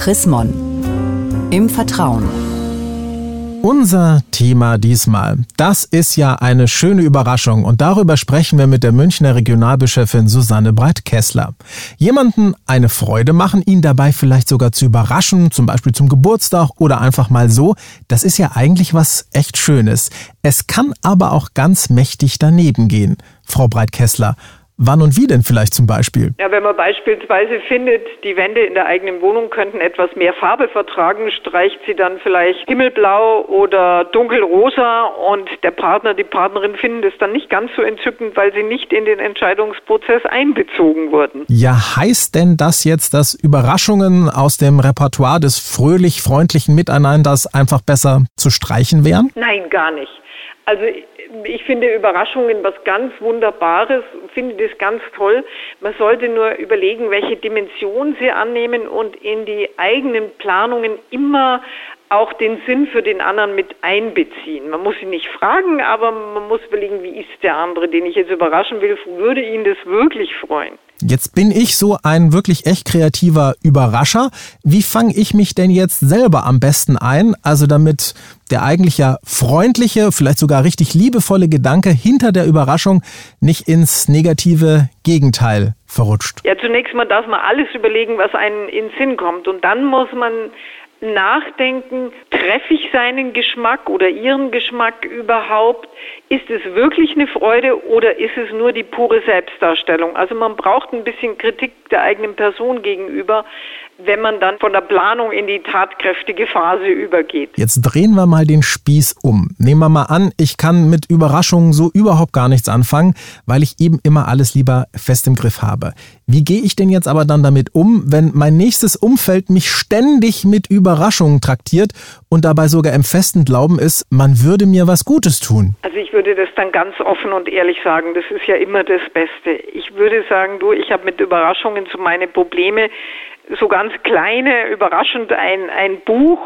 Chris Mon. Im Vertrauen. Unser Thema diesmal, das ist ja eine schöne Überraschung und darüber sprechen wir mit der Münchner Regionalbischöfin Susanne Breit-Kessler. Jemanden eine Freude machen, ihn dabei vielleicht sogar zu überraschen, zum Beispiel zum Geburtstag oder einfach mal so, das ist ja eigentlich was echt Schönes. Es kann aber auch ganz mächtig daneben gehen. Frau Breit-Kessler, Wann und wie denn vielleicht zum Beispiel? Ja, wenn man beispielsweise findet, die Wände in der eigenen Wohnung könnten etwas mehr Farbe vertragen, streicht sie dann vielleicht himmelblau oder dunkelrosa und der Partner, die Partnerin finden das dann nicht ganz so entzückend, weil sie nicht in den Entscheidungsprozess einbezogen wurden. Ja, heißt denn das jetzt, dass Überraschungen aus dem Repertoire des fröhlich-freundlichen Miteinanders einfach besser zu streichen wären? Nein, gar nicht. Also ich finde Überraschungen was ganz Wunderbares, finde das ganz toll. Man sollte nur überlegen, welche Dimension sie annehmen und in die eigenen Planungen immer auch den Sinn für den anderen mit einbeziehen. Man muss ihn nicht fragen, aber man muss überlegen, wie ist der andere, den ich jetzt überraschen will, würde ihn das wirklich freuen. Jetzt bin ich so ein wirklich echt kreativer Überrascher. Wie fange ich mich denn jetzt selber am besten ein? Also damit der eigentlich ja freundliche, vielleicht sogar richtig liebevolle Gedanke hinter der Überraschung nicht ins negative Gegenteil verrutscht. Ja, zunächst mal darf man alles überlegen, was einem in den Sinn kommt. Und dann muss man nachdenken, treffe ich seinen Geschmack oder ihren Geschmack überhaupt? Ist es wirklich eine Freude oder ist es nur die pure Selbstdarstellung? Also man braucht ein bisschen Kritik der eigenen Person gegenüber, wenn man dann von der Planung in die tatkräftige Phase übergeht. Jetzt drehen wir mal den Spieß um. Nehmen wir mal an, ich kann mit Überraschungen so überhaupt gar nichts anfangen, weil ich eben immer alles lieber fest im Griff habe. Wie gehe ich denn jetzt aber dann damit um, wenn mein nächstes Umfeld mich ständig mit Überraschungen traktiert und dabei sogar im festen Glauben ist, man würde mir was Gutes tun? Also ich würde das dann ganz offen und ehrlich sagen, das ist ja immer das Beste. Ich würde sagen, du, ich habe mit Überraschungen so meine Probleme so ganz kleine, überraschend ein, ein Buch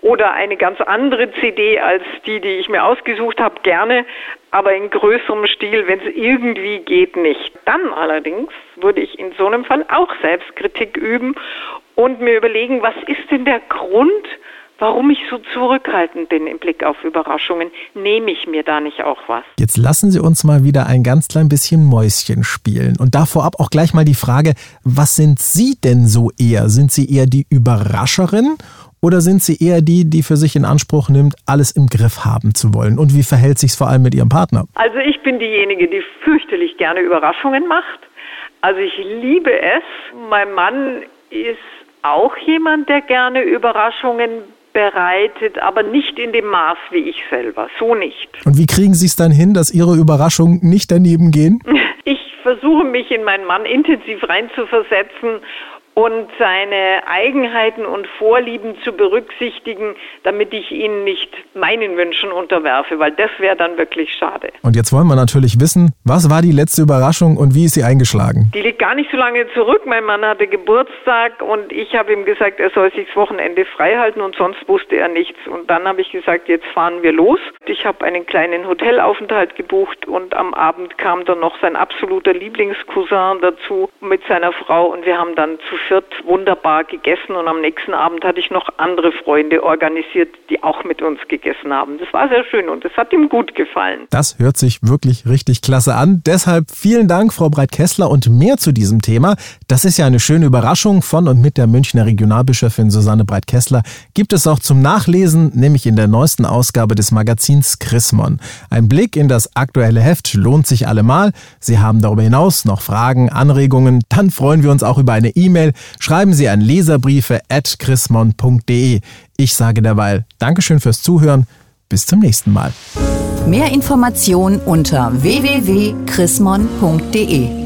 oder eine ganz andere CD als die, die ich mir ausgesucht habe, gerne, aber in größerem Stil, wenn es irgendwie geht, nicht. Dann allerdings würde ich in so einem Fall auch Selbstkritik üben und mir überlegen, was ist denn der Grund, Warum ich so zurückhaltend bin im Blick auf Überraschungen, nehme ich mir da nicht auch was? Jetzt lassen Sie uns mal wieder ein ganz klein bisschen Mäuschen spielen. Und da vorab auch gleich mal die Frage, was sind Sie denn so eher? Sind Sie eher die Überrascherin oder sind Sie eher die, die für sich in Anspruch nimmt, alles im Griff haben zu wollen? Und wie verhält sich es vor allem mit Ihrem Partner? Also ich bin diejenige, die fürchterlich gerne Überraschungen macht. Also ich liebe es. Mein Mann ist auch jemand, der gerne Überraschungen bereitet, aber nicht in dem Maß wie ich selber. So nicht. Und wie kriegen Sie es dann hin, dass Ihre Überraschungen nicht daneben gehen? Ich versuche mich in meinen Mann intensiv reinzuversetzen und seine Eigenheiten und Vorlieben zu berücksichtigen, damit ich ihn nicht meinen Wünschen unterwerfe, weil das wäre dann wirklich schade. Und jetzt wollen wir natürlich wissen, was war die letzte Überraschung und wie ist sie eingeschlagen? Die liegt gar nicht so lange zurück. Mein Mann hatte Geburtstag und ich habe ihm gesagt, er soll sich das Wochenende frei halten und sonst wusste er nichts. Und dann habe ich gesagt, jetzt fahren wir los. Ich habe einen kleinen Hotelaufenthalt gebucht und am Abend kam dann noch sein absoluter Lieblingscousin dazu mit seiner Frau und wir haben dann zu viert wunderbar gegessen und am nächsten Abend hatte ich noch andere Freunde organisiert, die auch mit uns gegessen haben. Das war sehr schön und es hat ihm gut gefallen. Das hört sich wirklich richtig klasse an. Deshalb vielen Dank, Frau Breit-Kessler und mehr zu diesem Thema. Das ist ja eine schöne Überraschung von und mit der Münchner Regionalbischöfin Susanne Breit-Kessler. Gibt es auch zum Nachlesen, nämlich in der neuesten Ausgabe des Magazins Chrismon. Ein Blick in das aktuelle Heft lohnt sich allemal. Sie haben darüber hinaus noch Fragen, Anregungen, dann freuen wir uns auch über eine E-Mail schreiben Sie an leserbriefe at chrismon.de. Ich sage derweil Dankeschön fürs Zuhören. Bis zum nächsten Mal. Mehr Informationen unter www.chrismon.de